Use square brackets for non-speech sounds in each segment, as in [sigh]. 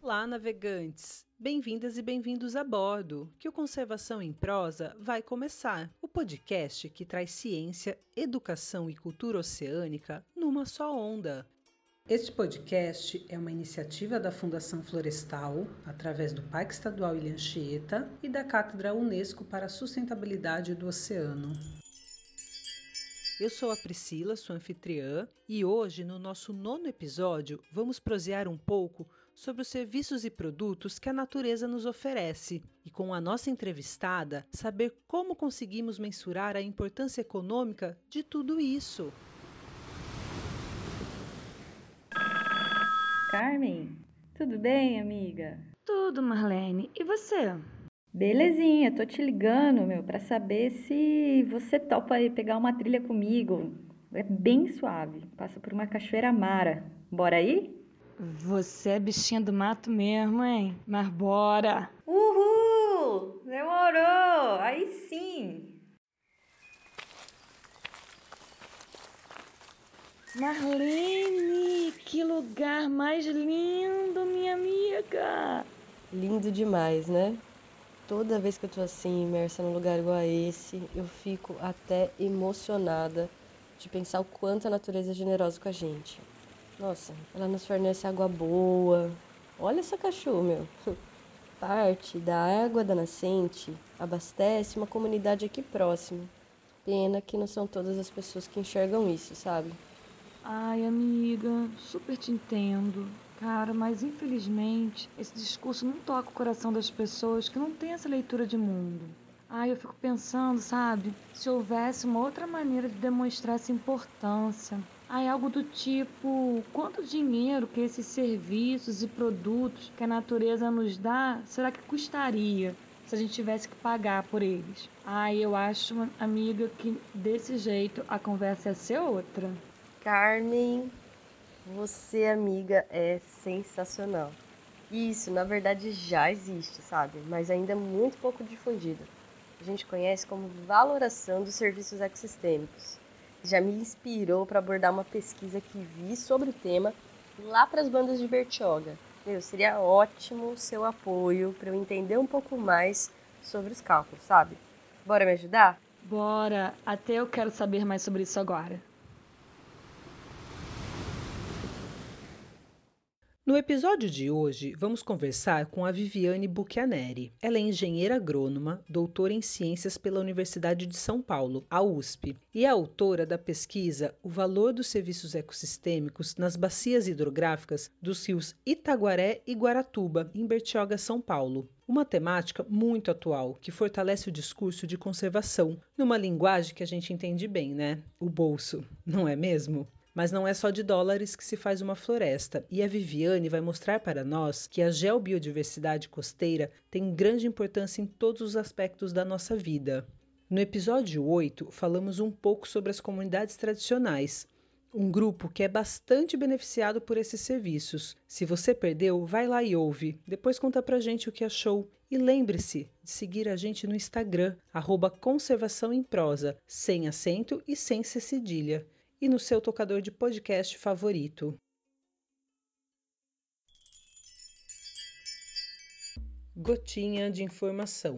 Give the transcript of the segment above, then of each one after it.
Olá, navegantes! Bem-vindas e bem-vindos a bordo, que o Conservação em Prosa vai começar. O podcast que traz ciência, educação e cultura oceânica numa só onda. Este podcast é uma iniciativa da Fundação Florestal, através do Parque Estadual Ilha Anchieta e da Cátedra Unesco para a Sustentabilidade do Oceano. Eu sou a Priscila, sua anfitriã, e hoje, no nosso nono episódio, vamos prosear um pouco sobre os serviços e produtos que a natureza nos oferece e, com a nossa entrevistada, saber como conseguimos mensurar a importância econômica de tudo isso. Carmen, tudo bem, amiga? Tudo, Marlene. E você? Belezinha, tô te ligando, meu, para saber se você topa aí pegar uma trilha comigo. É bem suave, passa por uma cachoeira mara. Bora aí? Você é bichinha do mato mesmo, hein? Mas bora! Uhul! Demorou! Aí sim! Marlene, que lugar mais lindo, minha amiga! Lindo demais, né? Toda vez que eu tô assim, imersa num lugar igual a esse, eu fico até emocionada de pensar o quanto a natureza é generosa com a gente. Nossa, ela nos fornece água boa. Olha essa cachorro, meu. [laughs] Parte da água da nascente abastece uma comunidade aqui próxima. Pena que não são todas as pessoas que enxergam isso, sabe? Ai, amiga, super te entendo. Cara, mas infelizmente esse discurso não toca o coração das pessoas que não têm essa leitura de mundo. Ai, eu fico pensando, sabe, se houvesse uma outra maneira de demonstrar essa importância. Ai, algo do tipo, quanto dinheiro que esses serviços e produtos que a natureza nos dá, será que custaria se a gente tivesse que pagar por eles? Ai, eu acho, amiga, que desse jeito a conversa ia ser outra. Carmen, você, amiga, é sensacional. Isso, na verdade, já existe, sabe? Mas ainda é muito pouco difundido. A gente conhece como valoração dos serviços ecossistêmicos. Já me inspirou para abordar uma pesquisa que vi sobre o tema lá para as bandas de Bertioga. Meu, seria ótimo o seu apoio para eu entender um pouco mais sobre os cálculos, sabe? Bora me ajudar? Bora, até eu quero saber mais sobre isso agora. No episódio de hoje, vamos conversar com a Viviane Bucchianeri. Ela é engenheira agrônoma, doutora em ciências pela Universidade de São Paulo, a USP, e é autora da pesquisa O Valor dos Serviços Ecossistêmicos nas Bacias Hidrográficas dos rios Itaguaré e Guaratuba, em Bertioga, São Paulo. Uma temática muito atual que fortalece o discurso de conservação, numa linguagem que a gente entende bem, né? O bolso, não é mesmo? Mas não é só de dólares que se faz uma floresta, e a Viviane vai mostrar para nós que a geobiodiversidade costeira tem grande importância em todos os aspectos da nossa vida. No episódio 8, falamos um pouco sobre as comunidades tradicionais, um grupo que é bastante beneficiado por esses serviços. Se você perdeu, vai lá e ouve. Depois conta pra gente o que achou. E lembre-se de seguir a gente no Instagram, arroba conservação em prosa, sem acento e sem cedilha e no seu tocador de podcast favorito. Gotinha de informação.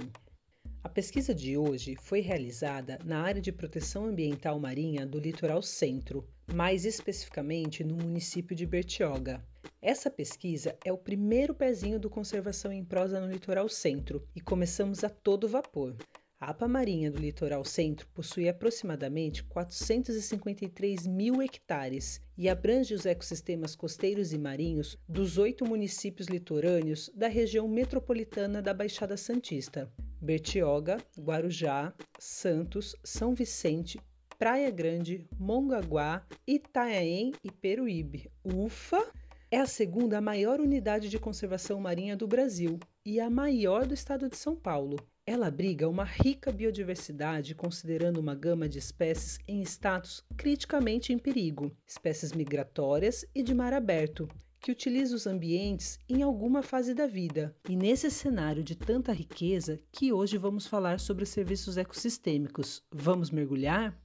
A pesquisa de hoje foi realizada na área de proteção ambiental marinha do Litoral Centro, mais especificamente no município de Bertioga. Essa pesquisa é o primeiro pezinho do Conservação em Prosa no Litoral Centro e começamos a todo vapor. A APA Marinha do Litoral Centro possui aproximadamente 453 mil hectares e abrange os ecossistemas costeiros e marinhos dos oito municípios litorâneos da região metropolitana da Baixada Santista: Bertioga, Guarujá, Santos, São Vicente, Praia Grande, Mongaguá, Itanhaém e Peruíbe. Ufa! É a segunda maior unidade de conservação marinha do Brasil e a maior do estado de São Paulo. Ela abriga uma rica biodiversidade, considerando uma gama de espécies em status criticamente em perigo, espécies migratórias e de mar aberto, que utiliza os ambientes em alguma fase da vida. E nesse cenário de tanta riqueza que hoje vamos falar sobre serviços ecossistêmicos. Vamos mergulhar?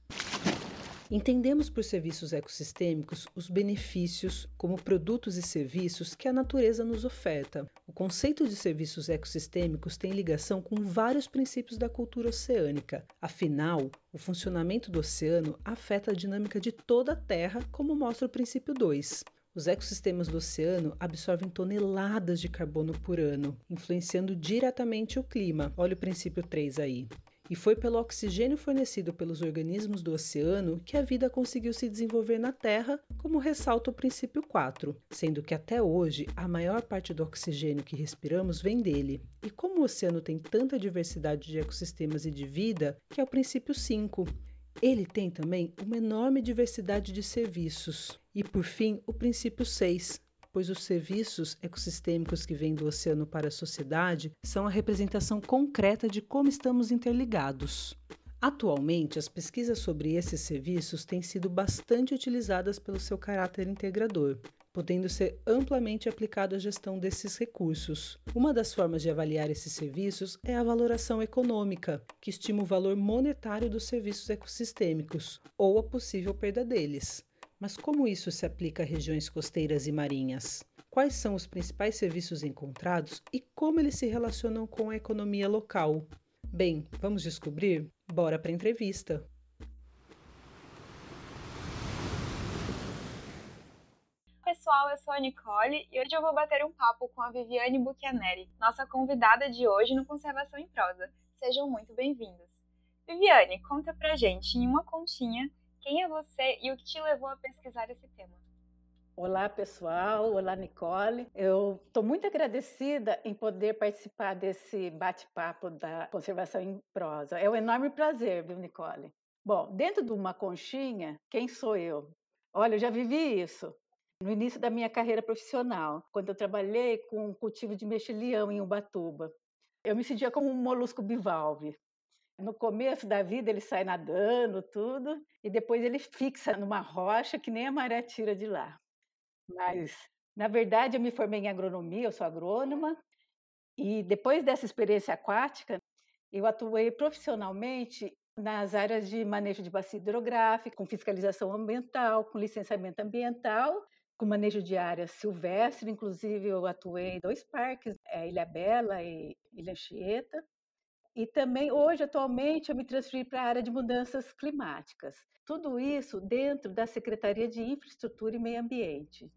Entendemos por serviços ecossistêmicos os benefícios como produtos e serviços que a natureza nos oferta. O conceito de serviços ecossistêmicos tem ligação com vários princípios da cultura oceânica. Afinal, o funcionamento do oceano afeta a dinâmica de toda a Terra, como mostra o princípio 2. Os ecossistemas do oceano absorvem toneladas de carbono por ano, influenciando diretamente o clima. Olha o princípio 3 aí. E foi pelo oxigênio fornecido pelos organismos do oceano que a vida conseguiu se desenvolver na Terra, como ressalta o princípio 4, sendo que até hoje a maior parte do oxigênio que respiramos vem dele. E como o oceano tem tanta diversidade de ecossistemas e de vida, que é o princípio 5. Ele tem também uma enorme diversidade de serviços. E por fim, o princípio 6, pois os serviços ecossistêmicos que vêm do oceano para a sociedade são a representação concreta de como estamos interligados. Atualmente, as pesquisas sobre esses serviços têm sido bastante utilizadas pelo seu caráter integrador, podendo ser amplamente aplicado à gestão desses recursos. Uma das formas de avaliar esses serviços é a valoração econômica, que estima o valor monetário dos serviços ecossistêmicos ou a possível perda deles. Mas como isso se aplica a regiões costeiras e marinhas? Quais são os principais serviços encontrados e como eles se relacionam com a economia local? Bem, vamos descobrir? Bora para a entrevista! pessoal, eu sou a Nicole e hoje eu vou bater um papo com a Viviane Buchianeri, nossa convidada de hoje no Conservação em Prosa. Sejam muito bem-vindos. Viviane, conta pra gente em uma conchinha quem é você e o que te levou a pesquisar esse tema? Olá, pessoal. Olá, Nicole. Eu estou muito agradecida em poder participar desse bate-papo da conservação em prosa. É um enorme prazer, viu, Nicole? Bom, dentro de uma conchinha, quem sou eu? Olha, eu já vivi isso. No início da minha carreira profissional, quando eu trabalhei com cultivo de mexilhão em Ubatuba, eu me sentia como um molusco bivalve. No começo da vida ele sai nadando, tudo, e depois ele fixa numa rocha que nem a maré tira de lá. Mas, na verdade, eu me formei em agronomia, eu sou agrônoma, e depois dessa experiência aquática, eu atuei profissionalmente nas áreas de manejo de bacia hidrográfica, com fiscalização ambiental, com licenciamento ambiental, com manejo de áreas silvestres, inclusive eu atuei em dois parques, é, Ilha Bela e Ilha Chieta. E também, hoje, atualmente, eu me transferi para a área de mudanças climáticas. Tudo isso dentro da Secretaria de Infraestrutura e Meio Ambiente.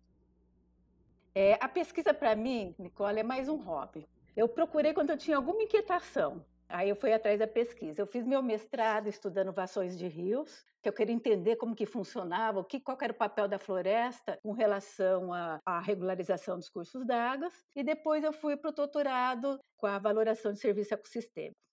É, a pesquisa, para mim, Nicole, é mais um hobby. Eu procurei quando eu tinha alguma inquietação. Aí eu fui atrás da pesquisa. Eu fiz meu mestrado estudando vassões de rios, que eu queria entender como que funcionava, o que, qual era o papel da floresta com relação à, à regularização dos cursos d'água. E depois eu fui para o doutorado com a valoração de serviço ecossistêmico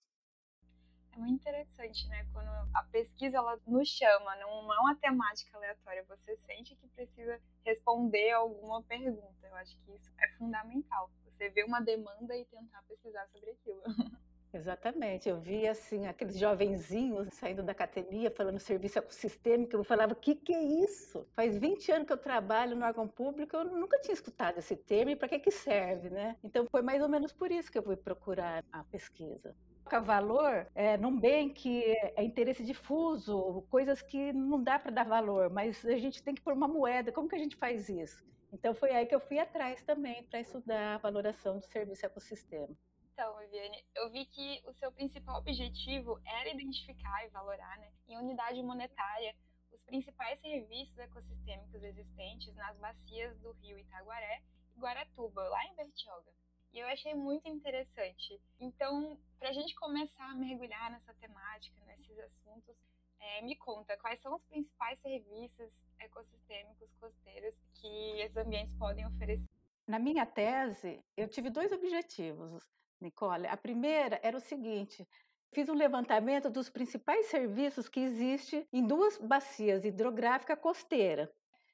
muito interessante, né? Quando a pesquisa ela nos chama, não é uma temática aleatória, você sente que precisa responder alguma pergunta. Eu acho que isso é fundamental. Você vê uma demanda e tentar pesquisar sobre aquilo. [laughs] Exatamente, eu vi assim aqueles jovenzinhos saindo da academia falando serviço ecossistêmico, eu falava, o que, que é isso? Faz 20 anos que eu trabalho no órgão público, eu nunca tinha escutado esse termo e para que, que serve, né? Então foi mais ou menos por isso que eu fui procurar a pesquisa valor é, num bem que é interesse difuso, coisas que não dá para dar valor, mas a gente tem que pôr uma moeda. Como que a gente faz isso? Então foi aí que eu fui atrás também para estudar a valoração do serviço ecossistema. Então, Viviane, eu vi que o seu principal objetivo era identificar e valorar, né, em unidade monetária, os principais serviços ecossistêmicos existentes nas bacias do rio Itaguaré e Guaratuba, lá em Bertioga. Eu achei muito interessante. Então, para a gente começar a mergulhar nessa temática, nesses assuntos, é, me conta quais são os principais serviços ecossistêmicos costeiros que esses ambientes podem oferecer. Na minha tese, eu tive dois objetivos, Nicole. A primeira era o seguinte: fiz um levantamento dos principais serviços que existem em duas bacias hidrográficas costeiras.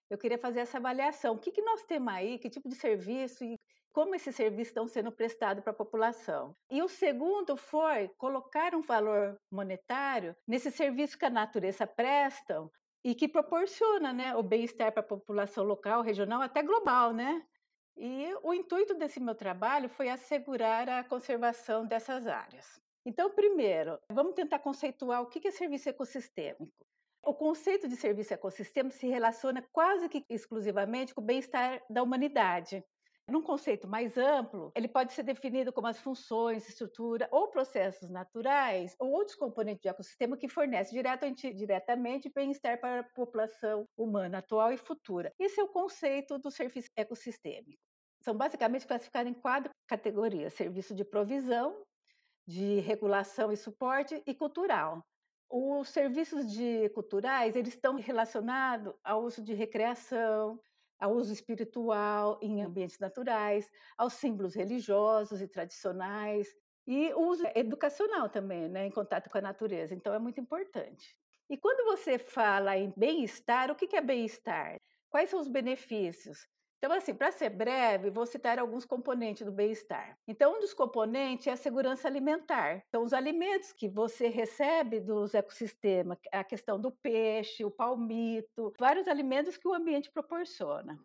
Eu queria fazer essa avaliação. O que, que nós temos aí? Que tipo de serviço? E como esses serviços estão sendo prestados para a população. E o segundo foi colocar um valor monetário nesse serviço que a natureza presta e que proporciona né, o bem-estar para a população local, regional, até global, né? E o intuito desse meu trabalho foi assegurar a conservação dessas áreas. Então, primeiro, vamos tentar conceituar o que é serviço ecossistêmico. O conceito de serviço ecossistêmico se relaciona quase que exclusivamente com o bem-estar da humanidade. Num conceito mais amplo, ele pode ser definido como as funções, estrutura ou processos naturais ou outros componentes do ecossistema que fornecem direto ou indiretamente bem-estar para a população humana atual e futura. Esse é o conceito do serviço ecossistêmico. São basicamente classificados em quatro categorias: serviço de provisão, de regulação e suporte e cultural. Os serviços de culturais eles estão relacionados ao uso de recreação, ao uso espiritual em ambientes naturais, aos símbolos religiosos e tradicionais e o uso educacional também, né, em contato com a natureza. Então é muito importante. E quando você fala em bem-estar, o que é bem-estar? Quais são os benefícios? Então, assim, para ser breve, vou citar alguns componentes do bem-estar. Então, um dos componentes é a segurança alimentar. Então, os alimentos que você recebe dos ecossistemas, a questão do peixe, o palmito, vários alimentos que o ambiente proporciona.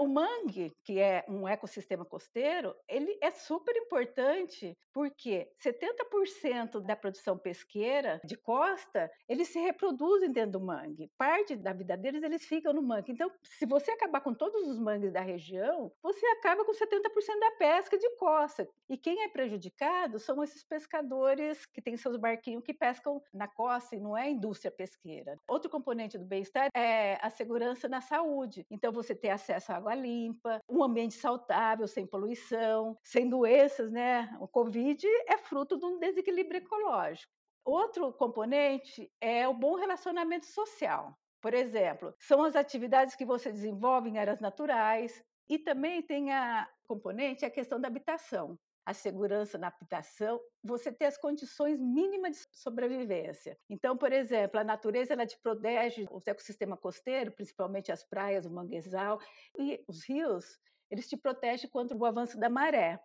O mangue, que é um ecossistema costeiro, ele é super importante porque 70% da produção pesqueira de costa, eles se reproduzem dentro do mangue. Parte da vida deles, eles ficam no mangue. Então, se você acabar com todos os mangues da região, você acaba com 70% da pesca de costa. E quem é prejudicado são esses pescadores que têm seus barquinhos que pescam na costa e não é a indústria pesqueira. Outro componente do bem-estar é a segurança na saúde. Então, você ter acesso à água água limpa, um ambiente saudável, sem poluição, sem doenças, né? O Covid é fruto de um desequilíbrio ecológico. Outro componente é o bom relacionamento social. Por exemplo, são as atividades que você desenvolve em áreas naturais e também tem a componente a questão da habitação a segurança na habitação, você ter as condições mínimas de sobrevivência. Então, por exemplo, a natureza ela te protege, o ecossistema costeiro, principalmente as praias, o manguezal e os rios, eles te protegem contra o avanço da maré.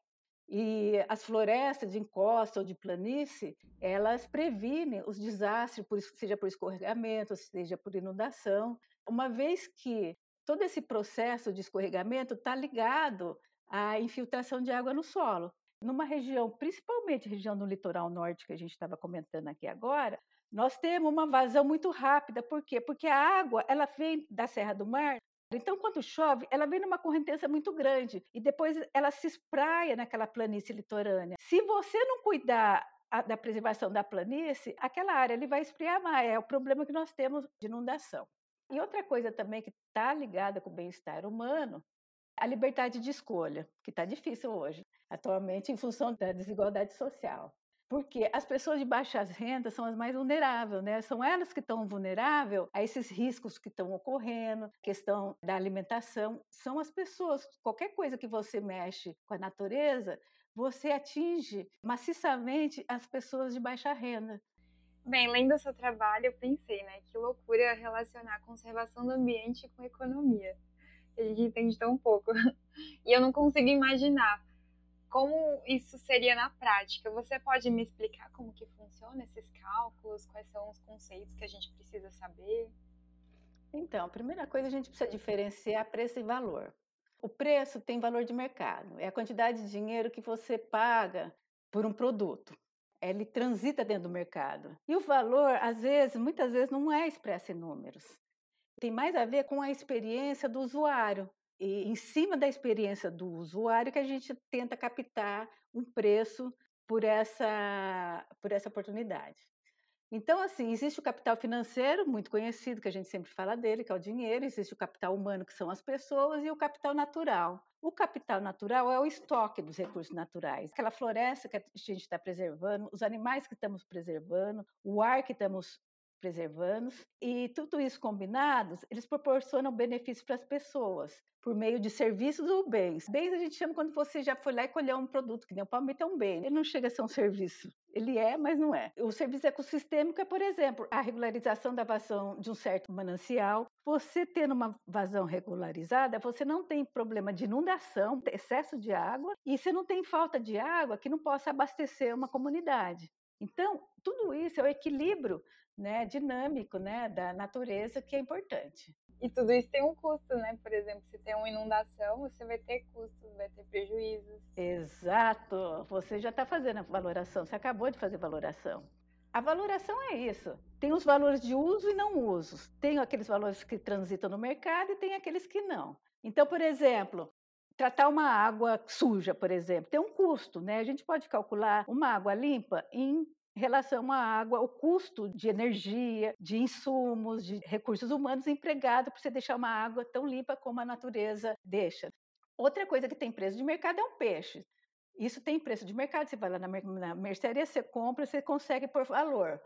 E as florestas de encosta ou de planície, elas previnem os desastres, seja por escorregamento, seja por inundação, uma vez que todo esse processo de escorregamento está ligado à infiltração de água no solo numa região, principalmente região do litoral norte que a gente estava comentando aqui agora, nós temos uma vazão muito rápida. Por quê? Porque a água ela vem da Serra do Mar. Então, quando chove, ela vem numa correnteza muito grande e depois ela se espraia naquela planície litorânea. Se você não cuidar da preservação da planície, aquela área ele vai esfriar mais. É o problema que nós temos de inundação. E outra coisa também que está ligada com o bem-estar humano, a liberdade de escolha, que está difícil hoje atualmente em função da desigualdade social. Porque as pessoas de baixas rendas são as mais vulneráveis, né? São elas que estão vulneráveis a esses riscos que estão ocorrendo, questão da alimentação. São as pessoas, qualquer coisa que você mexe com a natureza, você atinge maciçamente as pessoas de baixa renda. Bem, lendo o seu trabalho, eu pensei, né? Que loucura relacionar a conservação do ambiente com economia. A gente entende tão pouco. [laughs] E eu não consigo imaginar como isso seria na prática? Você pode me explicar como que funciona esses cálculos? Quais são os conceitos que a gente precisa saber? Então, a primeira coisa a gente precisa diferenciar preço e valor. O preço tem valor de mercado, é a quantidade de dinheiro que você paga por um produto. Ele transita dentro do mercado. E o valor, às vezes, muitas vezes, não é expresso em números. Tem mais a ver com a experiência do usuário e em cima da experiência do usuário que a gente tenta captar um preço por essa, por essa oportunidade. Então, assim, existe o capital financeiro, muito conhecido, que a gente sempre fala dele, que é o dinheiro, existe o capital humano, que são as pessoas, e o capital natural. O capital natural é o estoque dos recursos naturais, aquela floresta que a gente está preservando, os animais que estamos preservando, o ar que estamos preservando, e tudo isso combinados, eles proporcionam benefícios para as pessoas, por meio de serviços ou bens. Bens a gente chama quando você já foi lá e colheu um produto, que nem o palmito é um bem, ele não chega a ser um serviço. Ele é, mas não é. O serviço ecossistêmico é, por exemplo, a regularização da vazão de um certo manancial. Você tendo uma vazão regularizada, você não tem problema de inundação, excesso de água, e você não tem falta de água que não possa abastecer uma comunidade. Então, tudo isso é o equilíbrio né, dinâmico né, da natureza que é importante. E tudo isso tem um custo, né? Por exemplo, se tem uma inundação, você vai ter custos, vai ter prejuízos. Exato. Você já está fazendo a valoração, você acabou de fazer valoração. A valoração é isso. Tem os valores de uso e não usos. Tem aqueles valores que transitam no mercado e tem aqueles que não. Então, por exemplo, tratar uma água suja, por exemplo, tem um custo, né? A gente pode calcular uma água limpa em relação à água, o custo de energia, de insumos, de recursos humanos empregados para você deixar uma água tão limpa como a natureza deixa. Outra coisa que tem preço de mercado é um peixe. Isso tem preço de mercado, você vai lá na, na mercearia, você compra, você consegue por valor.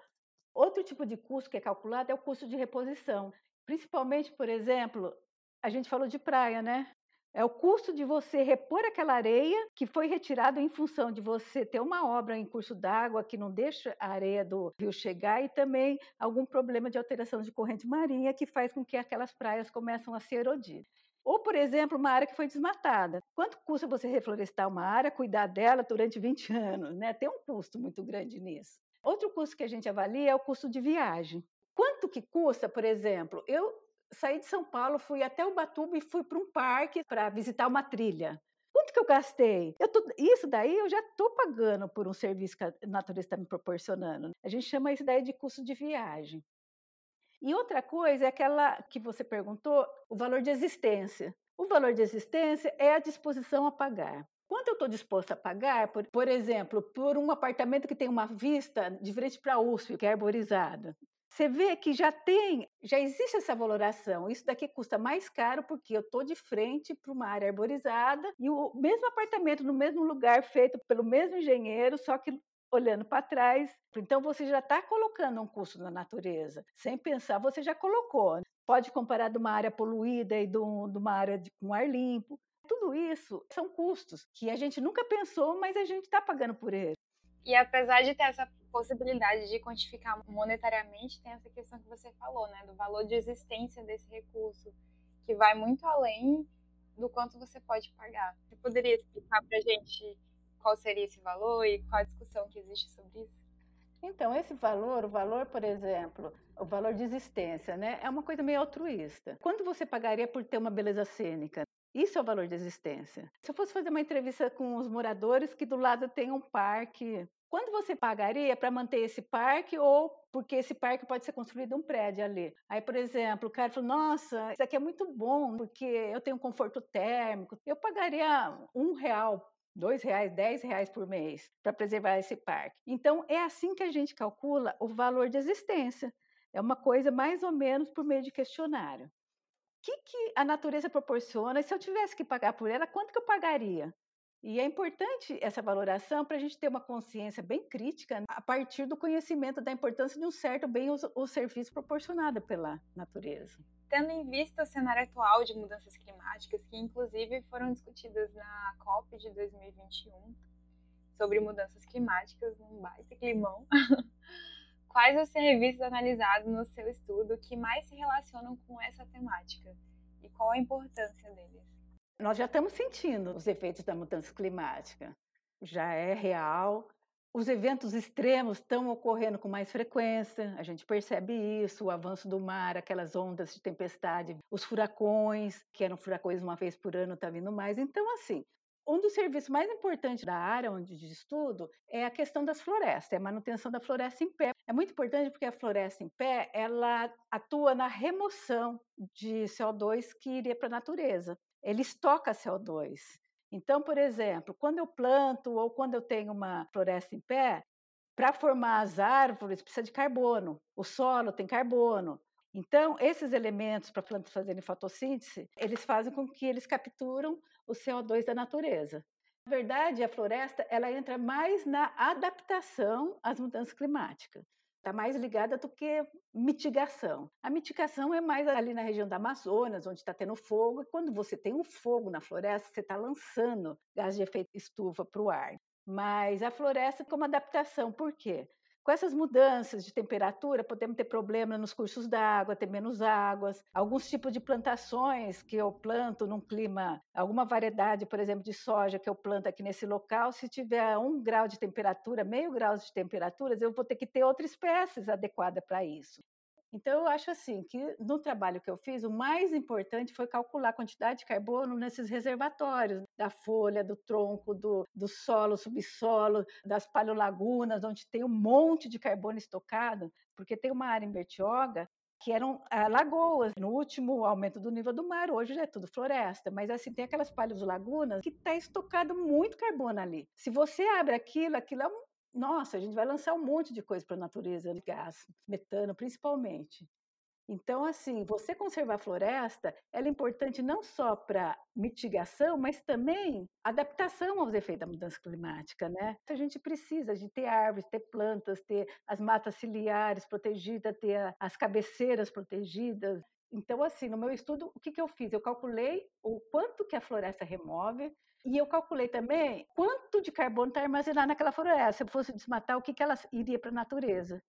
Outro tipo de custo que é calculado é o custo de reposição. Principalmente, por exemplo, a gente falou de praia, né? É o custo de você repor aquela areia que foi retirada em função de você ter uma obra em curso d'água que não deixa a areia do rio chegar e também algum problema de alteração de corrente marinha que faz com que aquelas praias começam a se erodir. Ou, por exemplo, uma área que foi desmatada. Quanto custa você reflorestar uma área, cuidar dela durante 20 [laughs] anos? Né? Tem um custo muito grande nisso. Outro custo que a gente avalia é o custo de viagem. Quanto que custa, por exemplo, eu saí de São Paulo, fui até Ubatuba e fui para um parque para visitar uma trilha. Quanto que eu gastei? Eu tô, isso daí eu já estou pagando por um serviço que a natureza está me proporcionando. A gente chama isso daí de custo de viagem. E outra coisa é aquela que você perguntou, o valor de existência. O valor de existência é a disposição a pagar. Quanto eu estou disposta a pagar, por, por exemplo, por um apartamento que tem uma vista de frente para a USP, que é arborizada? Você vê que já tem, já existe essa valoração. Isso daqui custa mais caro porque eu estou de frente para uma área arborizada e o mesmo apartamento no mesmo lugar feito pelo mesmo engenheiro, só que olhando para trás. Então você já está colocando um custo na natureza. Sem pensar, você já colocou. Pode comparar de uma área poluída e de, uma área com ar limpo. Tudo isso são custos que a gente nunca pensou, mas a gente está pagando por eles. E apesar de ter essa possibilidade de quantificar monetariamente, tem essa questão que você falou, né, do valor de existência desse recurso, que vai muito além do quanto você pode pagar. Você poderia explicar para a gente qual seria esse valor e qual a discussão que existe sobre isso? Então, esse valor, o valor, por exemplo, o valor de existência, né, é uma coisa meio altruísta. Quanto você pagaria por ter uma beleza cênica? Isso é o valor de existência. Se eu fosse fazer uma entrevista com os moradores que do lado tem um parque Quanto você pagaria para manter esse parque ou porque esse parque pode ser construído um prédio ali? Aí, por exemplo, o cara falou: Nossa, isso aqui é muito bom porque eu tenho conforto térmico. Eu pagaria um real dois reais, dez reais por mês para preservar esse parque. Então é assim que a gente calcula o valor de existência. É uma coisa mais ou menos por meio de questionário. Que, que a natureza proporciona? E se eu tivesse que pagar por ela, quanto que eu pagaria? E é importante essa valoração para a gente ter uma consciência bem crítica a partir do conhecimento da importância de um certo bem o serviço proporcionado pela natureza. Tendo em vista o cenário atual de mudanças climáticas, que inclusive foram discutidas na COP de 2021, sobre mudanças climáticas, num baita climão, [laughs] quais os serviços analisados no seu estudo que mais se relacionam com essa temática? E qual a importância deles? Nós já estamos sentindo os efeitos da mudança climática. Já é real. Os eventos extremos estão ocorrendo com mais frequência, a gente percebe isso, o avanço do mar, aquelas ondas de tempestade, os furacões, que eram furacões uma vez por ano, está vindo mais. Então, assim, um dos serviços mais importantes da área onde de estudo é a questão das florestas, é a manutenção da floresta em pé. É muito importante porque a floresta em pé, ela atua na remoção de CO2 que iria para a natureza ele estoca CO2. Então, por exemplo, quando eu planto ou quando eu tenho uma floresta em pé, para formar as árvores precisa de carbono, o solo tem carbono. Então, esses elementos para plantas fazerem fotossíntese, eles fazem com que eles capturam o CO2 da natureza. Na verdade, a floresta ela entra mais na adaptação às mudanças climáticas. Está mais ligada do que mitigação. A mitigação é mais ali na região da Amazonas, onde está tendo fogo. E quando você tem um fogo na floresta, você está lançando gás de efeito estufa para o ar. Mas a floresta como adaptação, por quê? Com essas mudanças de temperatura, podemos ter problema nos cursos d'água, ter menos águas. Alguns tipos de plantações que eu planto num clima, alguma variedade, por exemplo, de soja que eu planto aqui nesse local, se tiver um grau de temperatura, meio grau de temperaturas, eu vou ter que ter outras espécies adequadas para isso. Então, eu acho assim que no trabalho que eu fiz, o mais importante foi calcular a quantidade de carbono nesses reservatórios, da folha, do tronco, do, do solo, subsolo, das paleolagunas, onde tem um monte de carbono estocado, porque tem uma área em Bertioga que eram ah, lagoas. No último aumento do nível do mar, hoje já é tudo floresta, mas assim tem aquelas paleolagunas que está estocado muito carbono ali. Se você abre aquilo, aquilo é um nossa, a gente vai lançar um monte de coisa para a natureza, de gás, metano principalmente. Então, assim, você conservar a floresta, ela é importante não só para mitigação, mas também adaptação aos efeitos da mudança climática, né? A gente precisa de ter árvores, ter plantas, ter as matas ciliares protegidas, ter as cabeceiras protegidas. Então, assim, no meu estudo, o que, que eu fiz? Eu calculei o quanto que a floresta remove e eu calculei também quanto de carbono está armazenado naquela floresta. Se eu fosse desmatar, o que, que ela iria para a natureza.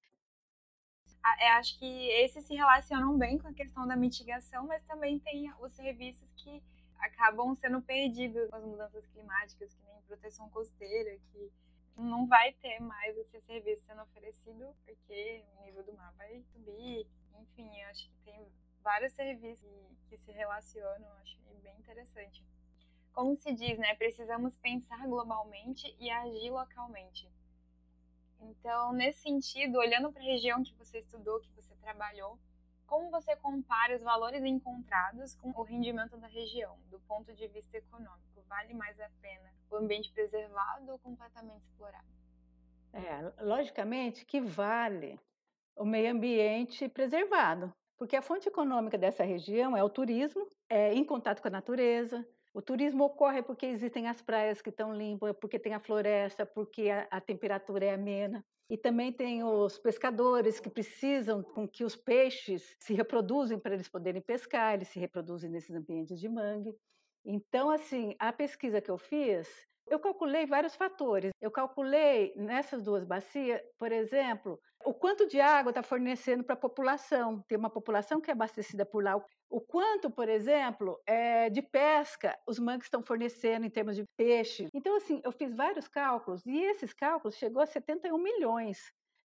Ah, eu acho que esses se relacionam bem com a questão da mitigação, mas também tem os serviços que acabam sendo perdidos com as mudanças climáticas, que nem proteção costeira, que não vai ter mais esse serviço sendo oferecido porque o nível do mar vai subir. Enfim, acho que tem vários serviços que, se relacionam, acho bem interessante como se diz, né? Precisamos pensar globalmente e agir localmente. Então, nesse sentido, olhando para a região que você estudou, que você trabalhou, como você compara os valores encontrados com o rendimento da região, do ponto de vista econômico? Vale mais a pena o ambiente preservado ou completamente explorado? É, logicamente que vale o meio ambiente preservado, porque a fonte econômica dessa região é o turismo, é em contato com a natureza, o turismo ocorre porque existem as praias que estão limpas, porque tem a floresta, porque a, a, temperatura é amena. E também tem os pescadores que precisam com que os peixes se reproduzem para eles poderem pescar, eles se reproduzem nesses ambientes de mangue. Então, assim, a pesquisa que eu fiz, eu calculei vários fatores. Eu calculei nessas duas bacias, por exemplo, o quanto de água está fornecendo para a população. Tem uma população que é abastecida por lá. O quanto, por exemplo, é, de pesca os mangues estão fornecendo em termos de peixe. Então, assim, eu fiz vários cálculos e esses cálculos chegou a 71 milhões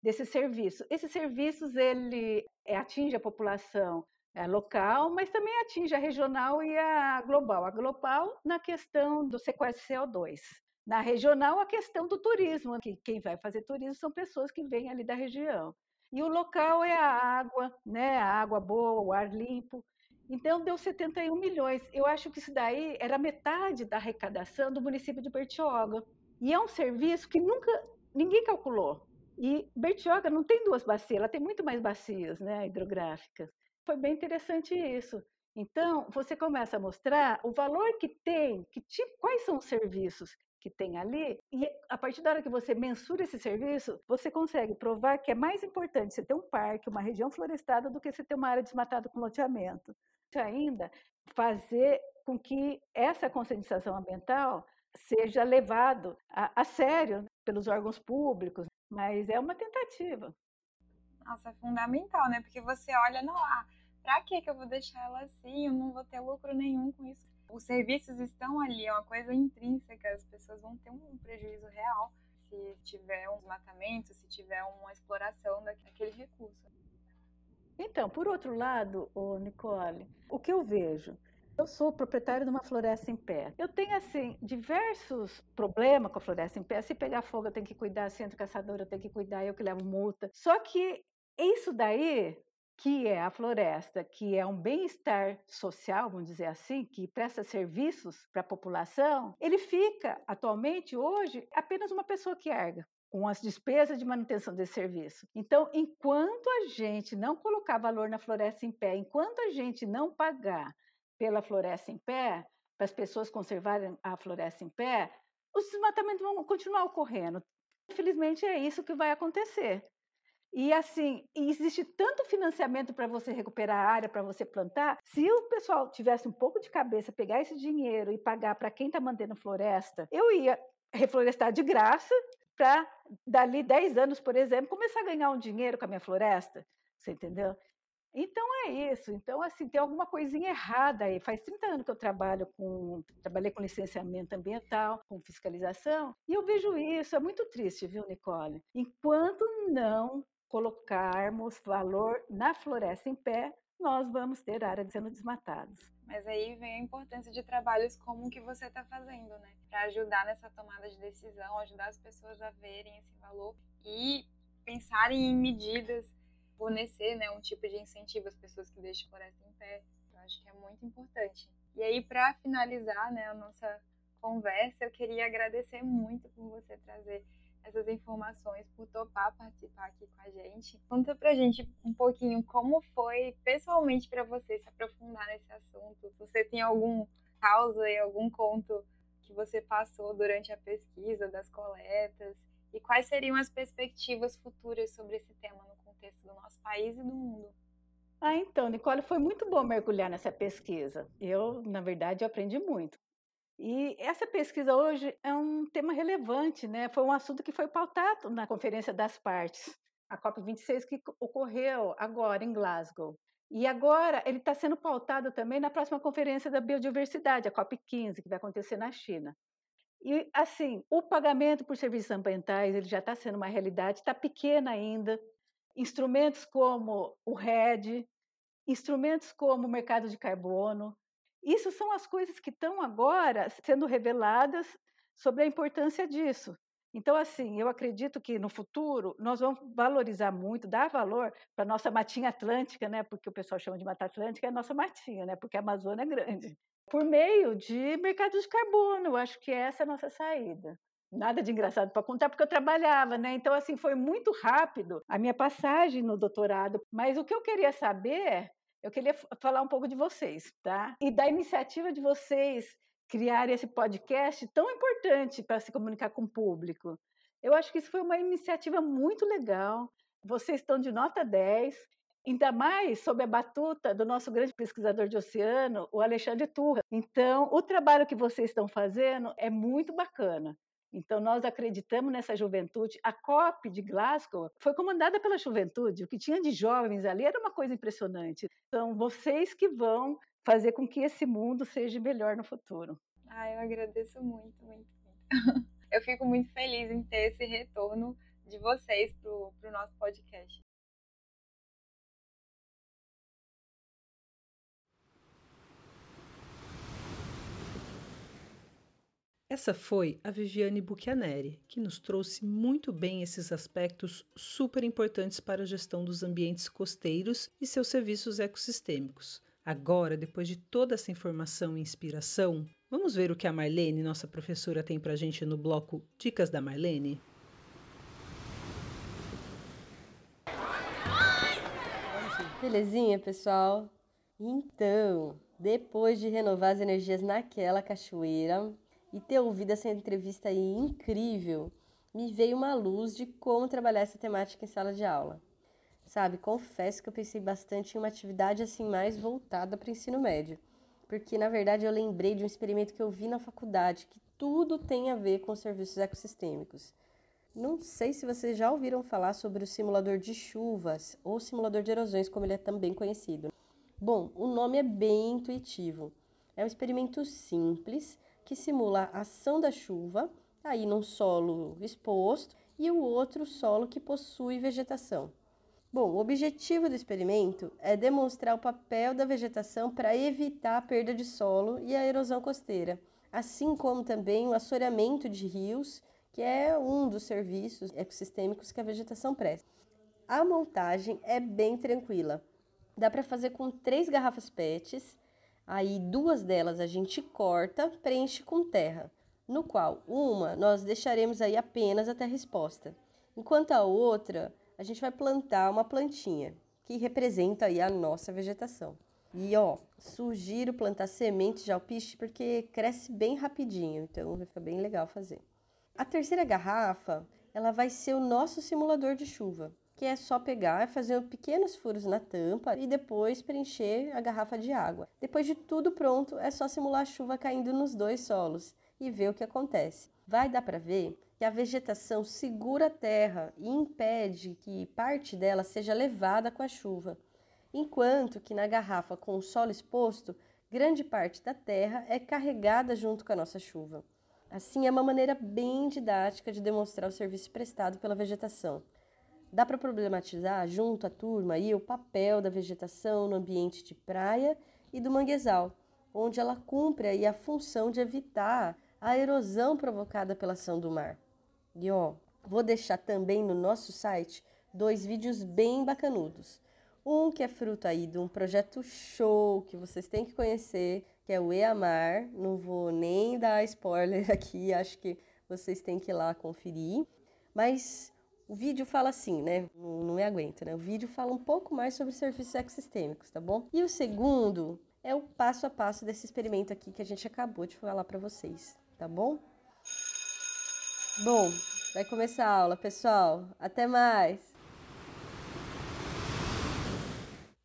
desse serviço. Esses serviços ele é, atinge a população é, local, mas também atinge a regional e a global. A global na questão do sequestro de CO2. Na regional, a questão do turismo, que quem vai fazer turismo são pessoas que vêm ali da região. E o local é a água, né? a água boa, o ar limpo. Então, deu 71 milhões. Eu acho que isso daí era metade da arrecadação do município de Bertioga. E é um serviço que nunca ninguém calculou. E Bertioga não tem duas bacias, ela tem muito mais bacias né, hidrográficas. Foi bem interessante isso. Então, você começa a mostrar o valor que tem, que tipo, quais são os serviços que tem ali, e a partir da hora que você mensura esse serviço, você consegue provar que é mais importante você ter um parque, uma região florestada, do que você ter uma área desmatada com loteamento. Ainda, fazer com que essa conscientização ambiental seja levado a, a sério pelos órgãos públicos, mas é uma tentativa. Nossa, é fundamental, né? Porque você olha, não, ah, pra que eu vou deixar ela assim? Eu não vou ter lucro nenhum com isso os serviços estão ali, é uma coisa intrínseca, as pessoas vão ter um prejuízo real se tiver um desmatamento, se tiver uma exploração daquele recurso. Então, por outro lado, Nicole, o que eu vejo? Eu sou proprietário de uma floresta em pé. Eu tenho, assim, diversos problemas com a floresta em pé. Se pegar fogo, eu tenho que cuidar. Se entra caçador, eu tenho que cuidar. Eu que levo multa. Só que isso daí que é a floresta, que é um bem-estar social, vamos dizer assim, que presta serviços para a população, ele fica atualmente hoje apenas uma pessoa que erga com as despesas de manutenção desse serviço. Então, enquanto a gente não colocar valor na floresta em pé, enquanto a gente não pagar pela floresta em pé, para as pessoas conservarem a floresta em pé, os desmatamentos vão continuar ocorrendo. Infelizmente, é isso que vai acontecer. E assim, existe tanto financiamento para você recuperar a área, para você plantar. Se o pessoal tivesse um pouco de cabeça, pegar esse dinheiro e pagar para quem está mantendo floresta, eu ia reflorestar de graça para, dali 10 anos, por exemplo, começar a ganhar um dinheiro com a minha floresta. Você entendeu? Então é isso. Então, assim, tem alguma coisinha errada aí. Faz 30 anos que eu trabalho com. Trabalhei com licenciamento ambiental, com fiscalização, e eu vejo isso. É muito triste, viu, Nicole? Enquanto não colocarmos valor na floresta em pé, nós vamos ter áreas sendo desmatadas. Mas aí vem a importância de trabalhos como o que você está fazendo, né? Para ajudar nessa tomada de decisão, ajudar as pessoas a verem esse valor e pensarem em medidas, fornecer né, um tipo de incentivo às pessoas que deixam a floresta em pé. Eu acho que é muito importante. E aí, para finalizar né, a nossa conversa, eu queria agradecer muito por você trazer essas informações, por topar participar aqui com a gente. Conta pra gente um pouquinho como foi pessoalmente para você se aprofundar nesse assunto. Você tem algum causa e algum conto que você passou durante a pesquisa das coletas e quais seriam as perspectivas futuras sobre esse tema no contexto do nosso país e do mundo? Ah, então, Nicole, foi muito bom mergulhar nessa pesquisa. Eu, na verdade, aprendi muito. E essa pesquisa hoje é um tema relevante, né? Foi um assunto que foi pautado na Conferência das Partes, a COP26 que ocorreu agora em Glasgow. E agora ele está sendo pautado também na próxima Conferência da Biodiversidade, a COP15, que vai acontecer na China. E assim, o pagamento por serviços ambientais ele já está sendo uma realidade, está pequena ainda. Instrumentos como o RED, instrumentos como o mercado de carbono, isso são as coisas que estão agora sendo reveladas sobre a importância disso. Então, assim, eu acredito que no futuro nós vamos valorizar muito, dar valor para a nossa matinha atlântica, né? Porque o pessoal chama de mata atlântica, é a nossa matinha, né? Porque a Amazônia é grande. Por meio de mercado de carbono, eu acho que essa é a nossa saída. Nada de engraçado para contar, porque eu trabalhava, né? Então, assim, foi muito rápido a minha passagem no doutorado. Mas o que eu queria saber eu queria falar um pouco de vocês, tá? E da iniciativa de vocês criarem esse podcast tão importante para se comunicar com o público. Eu acho que isso foi uma iniciativa muito legal. Vocês estão de nota 10, ainda mais sob a batuta do nosso grande pesquisador de oceano, o Alexandre Turra. Então, o trabalho que vocês estão fazendo é muito bacana. Então, nós acreditamos nessa juventude. A COP de Glasgow foi comandada pela juventude. O que tinha de jovens ali era uma coisa impressionante. São vocês que vão fazer com que esse mundo seja melhor no futuro. Ah, eu agradeço muito, muito, muito. [laughs] Eu fico muito feliz em ter esse retorno de vocês para o nosso podcast. Essa foi a Viviane Buchianeri, que nos trouxe muito bem esses aspectos super importantes para a gestão dos ambientes costeiros e seus serviços ecossistêmicos. Agora, depois de toda essa informação e inspiração, vamos ver o que a Marlene, nossa professora, tem para a gente no bloco Dicas da Marlene? Belezinha, pessoal? Então, depois de renovar as energias naquela cachoeira, e ter ouvido essa entrevista aí incrível, me veio uma luz de como trabalhar essa temática em sala de aula. Sabe, confesso que eu pensei bastante em uma atividade assim mais voltada para o ensino médio, porque na verdade eu lembrei de um experimento que eu vi na faculdade que tudo tem a ver com serviços ecossistêmicos. Não sei se vocês já ouviram falar sobre o simulador de chuvas ou simulador de erosões, como ele é também conhecido. Bom, o nome é bem intuitivo. É um experimento simples que simula a ação da chuva, aí num solo exposto, e o outro solo que possui vegetação. Bom, o objetivo do experimento é demonstrar o papel da vegetação para evitar a perda de solo e a erosão costeira, assim como também o assoreamento de rios, que é um dos serviços ecossistêmicos que a vegetação presta. A montagem é bem tranquila. Dá para fazer com três garrafas PETs Aí duas delas a gente corta, preenche com terra, no qual uma nós deixaremos aí apenas até a resposta, enquanto a outra a gente vai plantar uma plantinha que representa aí a nossa vegetação. E ó, sugiro plantar sementes de alpiste porque cresce bem rapidinho, então vai ficar bem legal fazer. A terceira garrafa, ela vai ser o nosso simulador de chuva que é só pegar, fazer pequenos furos na tampa e depois preencher a garrafa de água. Depois de tudo pronto, é só simular a chuva caindo nos dois solos e ver o que acontece. Vai dar para ver que a vegetação segura a terra e impede que parte dela seja levada com a chuva, enquanto que na garrafa com o solo exposto, grande parte da terra é carregada junto com a nossa chuva. Assim, é uma maneira bem didática de demonstrar o serviço prestado pela vegetação. Dá para problematizar junto à turma aí o papel da vegetação no ambiente de praia e do manguezal, onde ela cumpre aí a função de evitar a erosão provocada pela ação do mar. E ó, vou deixar também no nosso site dois vídeos bem bacanudos. Um que é fruto aí de um projeto show que vocês têm que conhecer, que é o EAMAR. Não vou nem dar spoiler [laughs] aqui, acho que vocês têm que ir lá conferir. Mas o vídeo fala assim, né? Não, não me aguento, né? O vídeo fala um pouco mais sobre serviços ecossistêmicos, tá bom? E o segundo é o passo a passo desse experimento aqui que a gente acabou de falar para vocês, tá bom? Bom, vai começar a aula, pessoal. Até mais!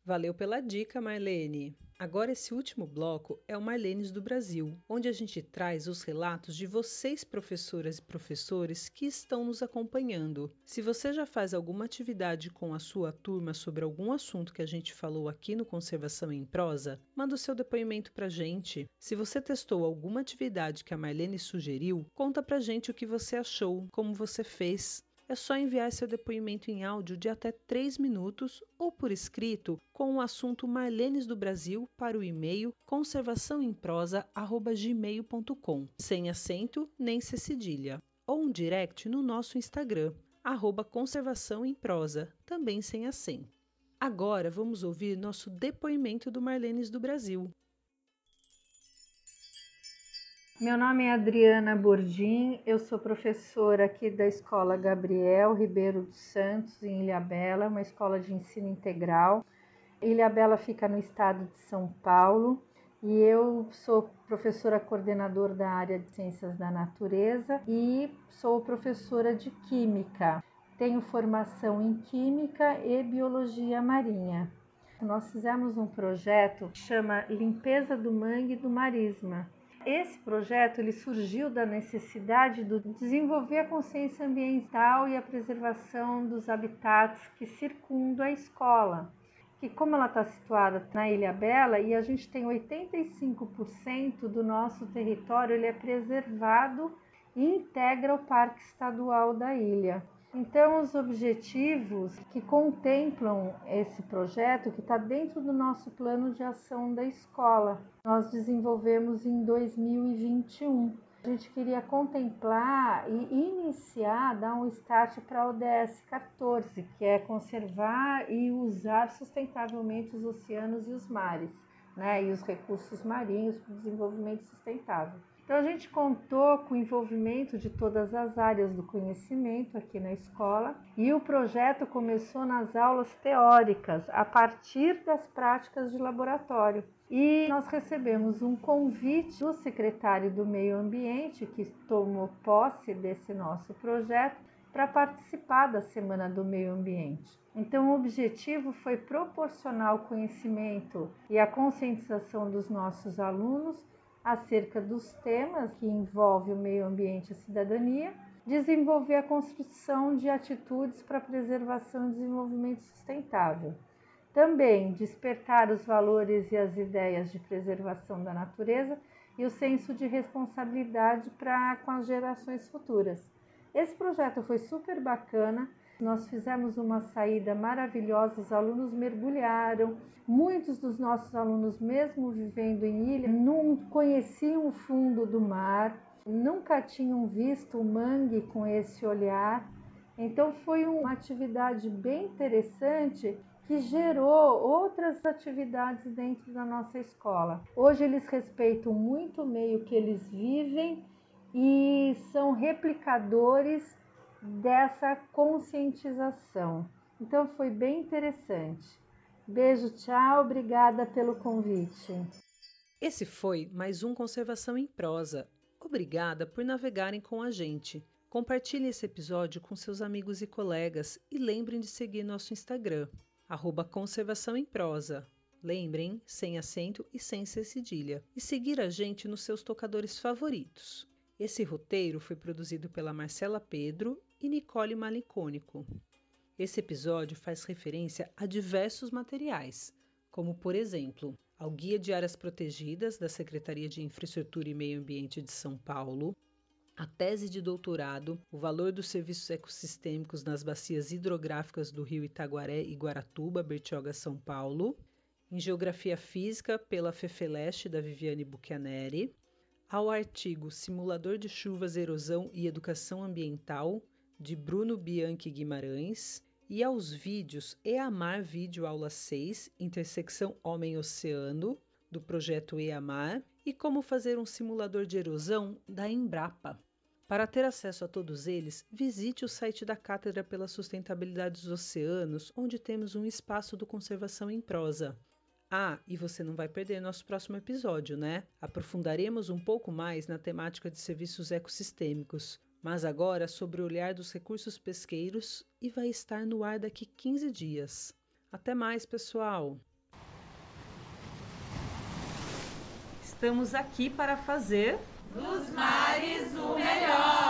Valeu pela dica, Marlene. Agora, esse último bloco é o Marlenes do Brasil, onde a gente traz os relatos de vocês, professoras e professores, que estão nos acompanhando. Se você já faz alguma atividade com a sua turma sobre algum assunto que a gente falou aqui no Conservação em Prosa, manda o seu depoimento pra gente. Se você testou alguma atividade que a Marlene sugeriu, conta pra gente o que você achou, como você fez, é só enviar seu depoimento em áudio de até 3 minutos ou por escrito com o assunto Marlenes do Brasil para o e-mail conservaçãoemprosa@gmail.com, sem acento nem cedilha, ou um direct no nosso Instagram, arroba também sem acento. Agora vamos ouvir nosso depoimento do Marlenes do Brasil. Meu nome é Adriana Bordim, eu sou professora aqui da Escola Gabriel Ribeiro dos Santos, em Ilhabela, uma escola de ensino integral. Ilhabela fica no estado de São Paulo e eu sou professora coordenadora da área de Ciências da Natureza e sou professora de Química. Tenho formação em Química e Biologia Marinha. Nós fizemos um projeto que chama Limpeza do Mangue do Marisma, esse projeto ele surgiu da necessidade de desenvolver a consciência ambiental e a preservação dos habitats que circundam a escola. Que como ela está situada na Ilha Bela e a gente tem 85% do nosso território ele é preservado e integra o Parque Estadual da ilha. Então, os objetivos que contemplam esse projeto, que está dentro do nosso plano de ação da escola, nós desenvolvemos em 2021. A gente queria contemplar e iniciar, dar um start para a ODS 14, que é conservar e usar sustentavelmente os oceanos e os mares, né, e os recursos marinhos para o desenvolvimento sustentável. Então, a gente contou com o envolvimento de todas as áreas do conhecimento aqui na escola e o projeto começou nas aulas teóricas, a partir das práticas de laboratório. E nós recebemos um convite do secretário do Meio Ambiente, que tomou posse desse nosso projeto, para participar da Semana do Meio Ambiente. Então, o objetivo foi proporcionar o conhecimento e a conscientização dos nossos alunos acerca dos temas que envolvem o meio ambiente e a cidadania, desenvolver a construção de atitudes para preservação e desenvolvimento sustentável. Também despertar os valores e as ideias de preservação da natureza e o senso de responsabilidade para com as gerações futuras. Esse projeto foi super bacana nós fizemos uma saída maravilhosa, os alunos mergulharam. Muitos dos nossos alunos, mesmo vivendo em ilha, conheciam o fundo do mar, nunca tinham visto o mangue com esse olhar. Então foi uma atividade bem interessante que gerou outras atividades dentro da nossa escola. Hoje eles respeitam muito o meio que eles vivem e são replicadores dessa conscientização. Então foi bem interessante. Beijo, tchau, obrigada pelo convite. Esse foi mais um Conservação em Prosa. Obrigada por navegarem com a gente. Compartilhe esse episódio com seus amigos e colegas e lembrem de seguir nosso Instagram, arroba Conservação em Prosa. Lembrem, sem acento e sem cedilha. E seguir a gente nos seus tocadores favoritos. Esse roteiro foi produzido pela Marcela Pedro e Nicole Malicônico. Esse episódio faz referência a diversos materiais, como, por exemplo, ao Guia de Áreas Protegidas da Secretaria de Infraestrutura e Meio Ambiente de São Paulo, a tese de doutorado, o valor dos serviços ecossistêmicos nas bacias hidrográficas do rio Itaguaré e Guaratuba, Bertioga, São Paulo, em Geografia Física pela Fefeleste da Viviane Bucchianeri, ao artigo Simulador de Chuvas, Erosão e Educação Ambiental, de Bruno Bianchi Guimarães, e aos vídeos EAMAR Vídeo Aula 6, Intersecção Homem-Oceano, do projeto EAMAR, e como fazer um simulador de erosão da Embrapa. Para ter acesso a todos eles, visite o site da Cátedra pela Sustentabilidade dos Oceanos, onde temos um espaço do Conservação em Prosa. Ah, e você não vai perder nosso próximo episódio, né? Aprofundaremos um pouco mais na temática de serviços ecossistêmicos, mas agora sobre o olhar dos recursos pesqueiros e vai estar no ar daqui 15 dias. Até mais, pessoal! Estamos aqui para fazer dos mares o melhor!